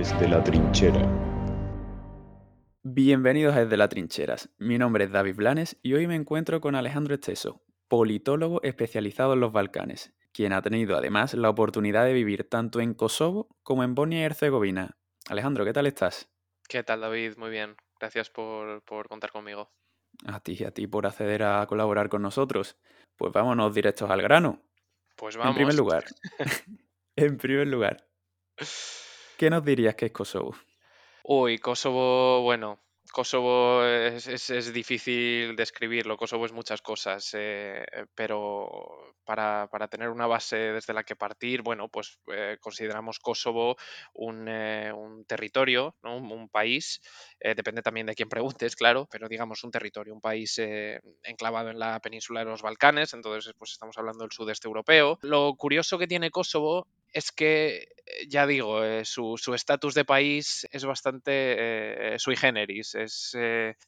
Desde la trinchera. Bienvenidos a Desde la Trincheras. Mi nombre es David Blanes y hoy me encuentro con Alejandro Esteso, politólogo especializado en los Balcanes, quien ha tenido además la oportunidad de vivir tanto en Kosovo como en Bosnia y Herzegovina. Alejandro, ¿qué tal estás? ¿Qué tal, David? Muy bien. Gracias por, por contar conmigo. A ti y a ti por acceder a colaborar con nosotros. Pues vámonos directos al grano. Pues En primer vamos. lugar, en primer lugar, ¿qué nos dirías que es Kosovo? Uy, Kosovo, bueno, Kosovo es, es- es difícil describirlo. Kosovo es muchas cosas, eh, pero para, para tener una base desde la que partir, bueno, pues eh, consideramos Kosovo un, eh, un territorio, ¿no? Un, un país, eh, depende también de quién preguntes, claro, pero digamos un territorio, un país eh, enclavado en la península de los Balcanes, entonces pues estamos hablando del sudeste europeo. Lo curioso que tiene Kosovo es que, eh, ya digo, eh, su estatus de país es bastante eh, sui generis. Es,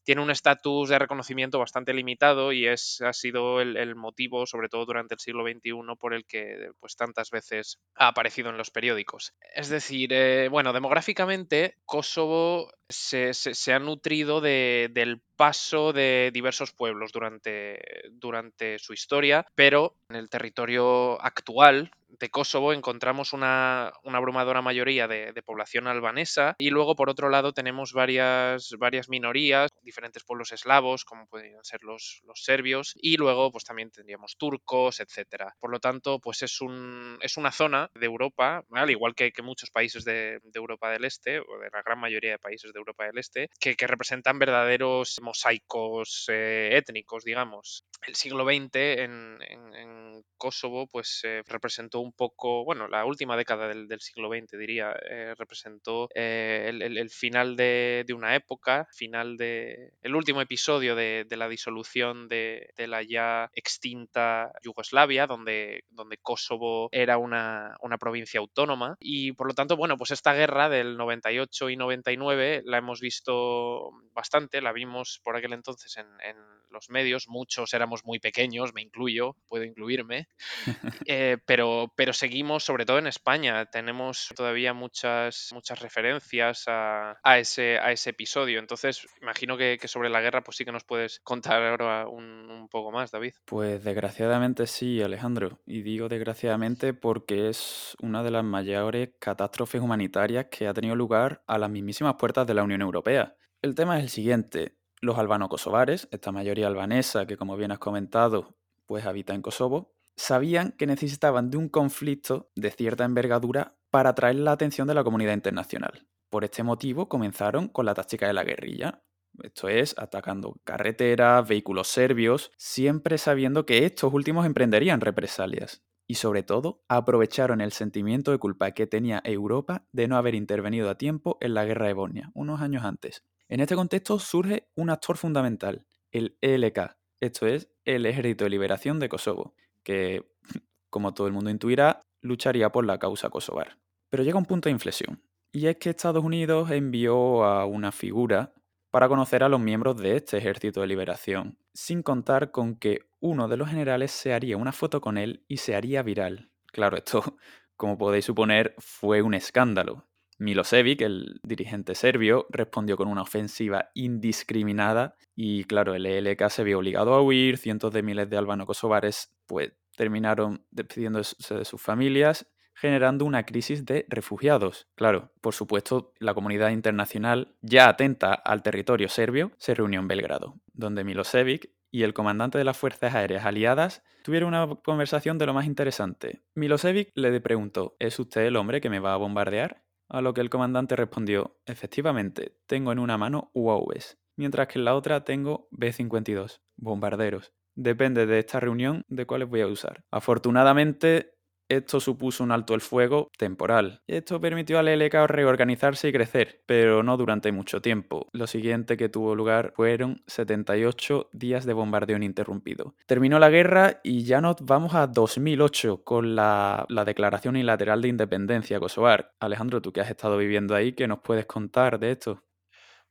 tiene un estatus de reconocimiento bastante limitado y es, ha sido el, el motivo, sobre todo durante el siglo XXI, por el que pues, tantas veces ha aparecido en los periódicos. Es decir, bueno, demográficamente, Kosovo se, se- se ha nutrido de- del paso de diversos pueblos durante, durante su historia, pero en el territorio actual de Kosovo encontramos una, una abrumadora mayoría de, población albanesa y luego por otro lado tenemos varias, varias minorías, diferentes pueblos eslavos como podrían ser los, los serbios y luego pues también tendríamos turcos, etcétera. Por lo tanto pues es, un, es una zona de Europa, al igual que, muchos países de, Europa del Este o de la gran mayoría de países de Europa del Este, que, representan verdaderos mosaicos eh, étnicos, digamos. El siglo XX en, en- en Kosovo pues eh, representó un poco, bueno, la última década del, siglo XX diría, eh, representó eh, el, final de, una época, final de, el último episodio de, la disolución de, de la ya extinta Yugoslavia, donde, donde Kosovo era una, una provincia autónoma. Y por lo tanto, bueno, pues esta guerra del 98 y 99 la hemos visto bastante, la vimos por aquel entonces en, en los medios, muchos éramos muy pequeños, me incluyo, puedo incluirme, eh, pero, pero seguimos, sobre todo en España, tenemos todavía muchas, muchas referencias a, a ese, a ese episodio. Entonces, imagino que, que sobre la guerra, pues sí que nos puedes contar ahora un, un poco más, David. Pues desgraciadamente sí, Alejandro. Y digo desgraciadamente porque es una de las mayores catástrofes humanitarias que ha tenido lugar a las mismísimas puertas de la Unión Europea. El tema es el siguiente. Los albano-kosovares, esta mayoría albanesa que como bien has comentado, pues habita en Kosovo, sabían que necesitaban de un conflicto de cierta envergadura para atraer la atención de la comunidad internacional. Por este motivo comenzaron con la táctica de la guerrilla, esto es, atacando carreteras, vehículos serbios, siempre sabiendo que estos últimos emprenderían represalias. Y sobre todo, aprovecharon el sentimiento de culpa que tenía Europa de no haber intervenido a tiempo en la guerra de Bosnia, unos años antes. En este contexto surge un actor fundamental, el ELK, esto es, el Ejército de Liberación de Kosovo, que, como todo el mundo intuirá, lucharía por la causa kosovar. Pero llega un punto de inflexión, y es que Estados Unidos envió a una figura para conocer a los miembros de este ejército de liberación, sin contar con que uno de los generales se haría una foto con él y se haría viral. Claro, esto, como podéis suponer, fue un escándalo. Milosevic, el dirigente serbio, respondió con una ofensiva indiscriminada y claro, el ELK se vio obligado a huir, cientos de miles de albano-kosovares pues terminaron despidiéndose de sus familias generando una crisis de refugiados. Claro, por supuesto, la comunidad internacional, ya atenta al territorio serbio, se reunió en Belgrado, donde Milosevic y el comandante de las Fuerzas Aéreas Aliadas tuvieron una conversación de lo más interesante. Milosevic le preguntó, ¿es usted el hombre que me va a bombardear? A lo que el comandante respondió, efectivamente, tengo en una mano UAVs, mientras que en la otra tengo B-52, bombarderos. Depende de esta reunión de cuáles voy a usar. Afortunadamente, esto supuso un alto el fuego temporal. Esto permitió al LK reorganizarse y crecer, pero no durante mucho tiempo. Lo siguiente que tuvo lugar fueron 78 días de bombardeo ininterrumpido. Terminó la guerra y ya nos vamos a 2008 con la, la declaración unilateral de independencia kosovar. Alejandro, tú que has estado viviendo ahí, ¿qué nos puedes contar de esto?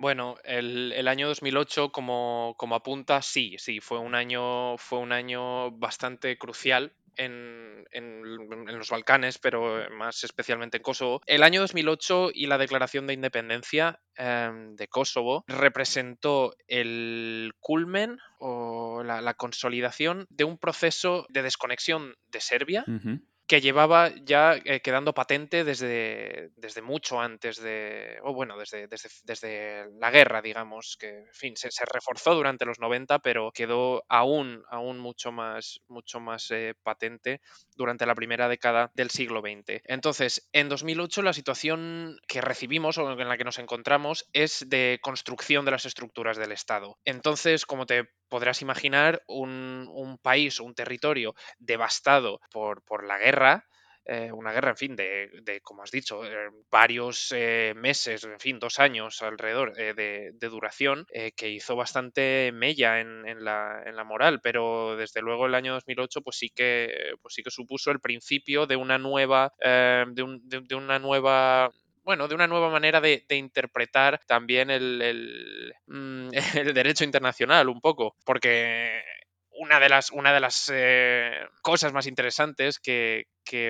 Bueno, el, el año 2008, como, como apunta, sí, sí, fue un año, fue un año bastante crucial en, los Balcanes, pero más especialmente en Kosovo. El año 2008 y la declaración de independencia em, de Kosovo representó el culmen o la, consolidación de un proceso de desconexión de Serbia que llevaba ya eh, quedando patente desde, desde mucho antes de, o bueno, desde, desde, la guerra, digamos, que, en fin, se, reforzó durante los 90, pero quedó aún, aún mucho más, mucho más eh, patente durante la primera década del siglo XX. Entonces, en 2008 la situación que recibimos o en la que nos encontramos es de construcción de las estructuras del Estado. Entonces, como te podrás imaginar, un, un país un territorio devastado por la guerra, eh, una guerra, en fin, de, como has dicho, eh, varios eh, meses, en fin, dos años alrededor de, duración, que hizo bastante mella en, la, moral, pero desde luego el año 2008 pues sí que, pues sí que supuso el principio de una nueva, de, una nueva bueno, de una nueva manera de, interpretar también el, mm, el, derecho internacional un poco, porque una de las, una de las eh, cosas más interesantes que,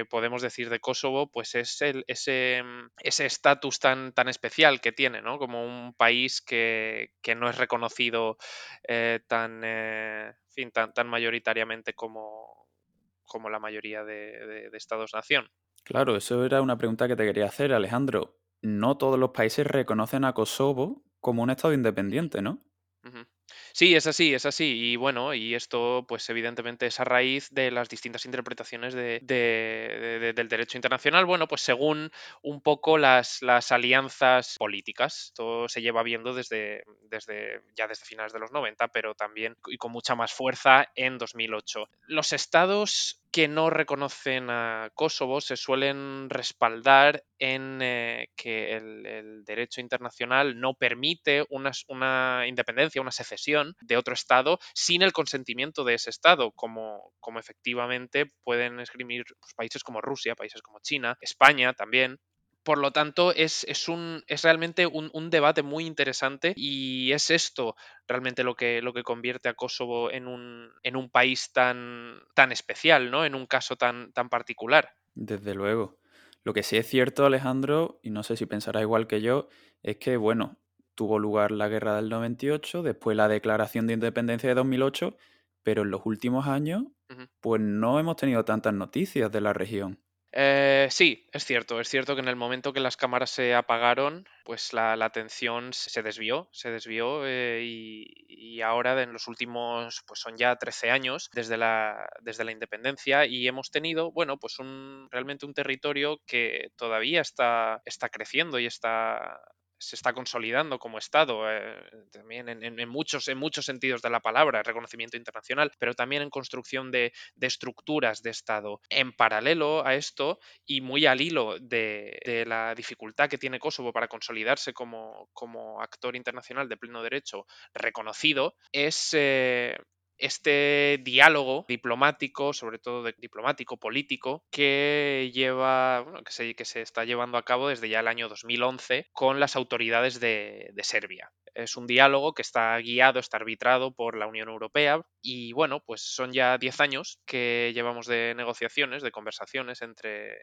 podemos decir de Kosovo, pues es el, ese estatus tan, tan especial que tiene, ¿no? Como un país que, no es reconocido eh, tan, eh, fin, tan, tan, mayoritariamente como, como la mayoría de, Estados-nación. Claro, eso era una pregunta que te quería hacer, Alejandro. No todos los países reconocen a Kosovo como un Estado independiente, ¿no? Sí, es así, es así. Y bueno, y esto, pues evidentemente es a raíz de las distintas interpretaciones de, del derecho internacional. Bueno, pues según un poco las, las alianzas políticas. Esto se lleva viendo desde, desde ya desde finales de los 90, pero también y con mucha más fuerza en 2008. Los estados que no reconocen a Kosovo se suelen respaldar en eh, que el, derecho internacional no permite una, independencia, una secesión de otro Estado sin el consentimiento de ese Estado, como, como efectivamente pueden esgrimir pues, países como Rusia, países como China, España también. Por lo tanto, es, un, es realmente un, debate muy interesante y es esto realmente lo que, lo que convierte a Kosovo en un, en un país tan, tan especial, ¿no? En un caso tan, tan particular. Desde luego. Lo que sí es cierto, Alejandro, y no sé si pensará igual que yo, es que, bueno, tuvo lugar la guerra del 98, después la declaración de independencia de 2008, pero en los últimos años, pues no hemos tenido tantas noticias de la región. Eh, sí, es cierto, es cierto que en el momento que las cámaras se apagaron, pues la, atención se desvió, se desvió eh, y, ahora en los últimos, pues son ya 13 años desde la, desde la independencia y hemos tenido, bueno, pues un, realmente un territorio que todavía está, está creciendo y está se está consolidando como Estado, eh, también en, muchos, en muchos sentidos de la palabra, reconocimiento internacional, pero también en construcción de, estructuras de Estado. En paralelo a esto y muy al hilo de, la dificultad que tiene Kosovo para consolidarse como, como actor internacional de pleno derecho reconocido, es eh, este diálogo diplomático, sobre todo diplomático, político, que lleva, se, que se está llevando a cabo desde ya el año 2011 con las autoridades de Serbia. Es un diálogo que está guiado, está arbitrado por la Unión Europea y bueno, pues son ya 10 años que llevamos de negociaciones, de conversaciones entre,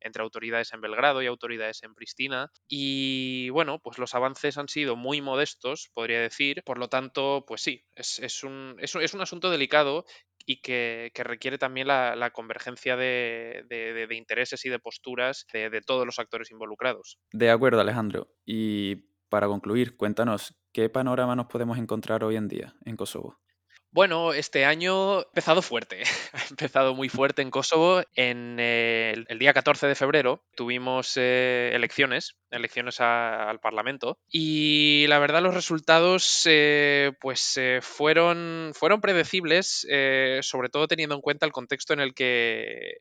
entre autoridades en Belgrado y autoridades en Pristina y bueno, pues los avances han sido muy modestos, podría decir, por lo tanto, pues sí, es, un, es, un asunto delicado y que, requiere también la, convergencia de, de, intereses y de posturas de, de, todos los actores involucrados. De acuerdo, Alejandro. Y para concluir, cuéntanos, ¿qué panorama nos podemos encontrar hoy en día en Kosovo? Bueno, este año ha empezado fuerte, ha empezado muy fuerte en Kosovo. En el, día 14 de febrero tuvimos eh, elecciones, elecciones al Parlamento, y la verdad los resultados eh, pues eh, fueron, fueron predecibles, sobre todo teniendo en cuenta el contexto en el que,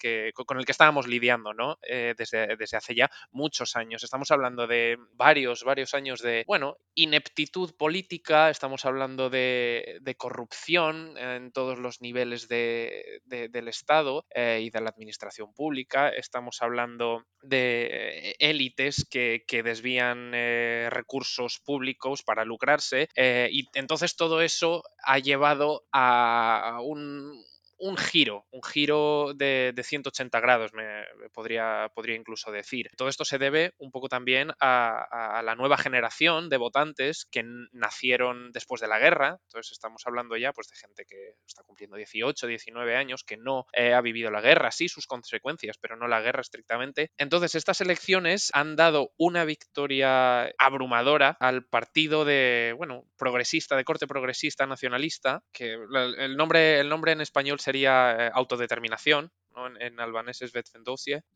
que con el que estábamos lidiando, ¿no? desde, desde hace ya muchos años. Estamos hablando de varios, varios años de, bueno, ineptitud política, estamos hablando de de, corrupción en todos los niveles del Estado eh, y de la administración pública. Estamos hablando de élites que, desvían eh, recursos públicos para lucrarse eh, y entonces todo eso ha llevado a un un giro, un giro de, 180 grados, me, podría, podría incluso decir. Todo esto se debe un poco también a, la nueva generación de votantes que nacieron después de la guerra. Entonces estamos hablando ya pues, de gente que está cumpliendo 18, 19 años, que no eh, ha vivido la guerra, sí sus consecuencias, pero no la guerra estrictamente. Entonces estas elecciones han dado una victoria abrumadora al partido de, bueno, progresista, de corte progresista, nacionalista, que el nombre, el nombre en español sería eh, autodeterminación, en, albanés es.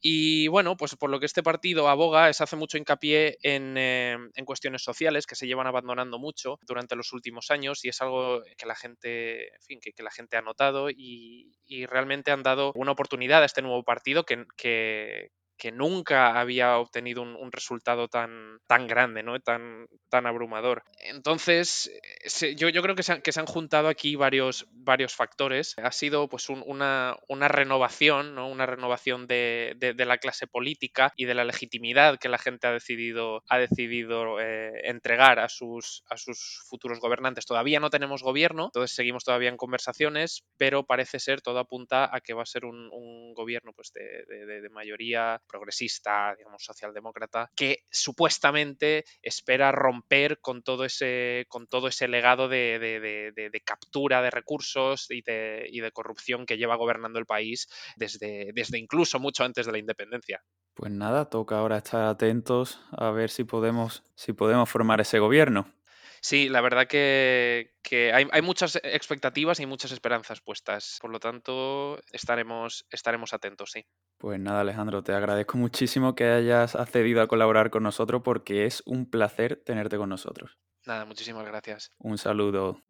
Y bueno, pues por lo que este partido aboga es hace mucho hincapié en, eh, en, cuestiones sociales que se llevan abandonando mucho durante los últimos años y es algo que la gente, en que, la gente ha notado y, y, realmente han dado una oportunidad a este nuevo partido que, que nunca había obtenido un, resultado tan, tan grande, ¿no? tan, tan abrumador. Entonces, yo, yo creo que se, han, que se, han, juntado aquí varios, varios factores. Ha sido pues una, una, renovación, ¿no? una renovación de, de, la clase política y de la legitimidad que la gente ha decidido, ha decidido eh, entregar a sus, a sus futuros gobernantes. Todavía no tenemos gobierno, entonces seguimos todavía en conversaciones, pero parece ser, todo apunta a que va a ser un, un gobierno pues, de, de mayoría progresista, digamos, socialdemócrata, que supuestamente espera romper con todo ese, con todo ese legado de, captura de recursos y de, y de corrupción que lleva gobernando el país desde, desde incluso mucho antes de la independencia. Pues nada, toca ahora estar atentos a ver si podemos, si podemos formar ese gobierno. Sí, la verdad que, hay, muchas expectativas y muchas esperanzas puestas. Por lo tanto, estaremos, estaremos atentos, sí. Pues nada, Alejandro, te agradezco muchísimo que hayas accedido a colaborar con nosotros porque es un placer tenerte con nosotros. Nada, muchísimas gracias. Un saludo.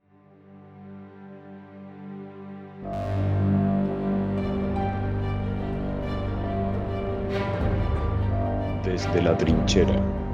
Desde la trinchera.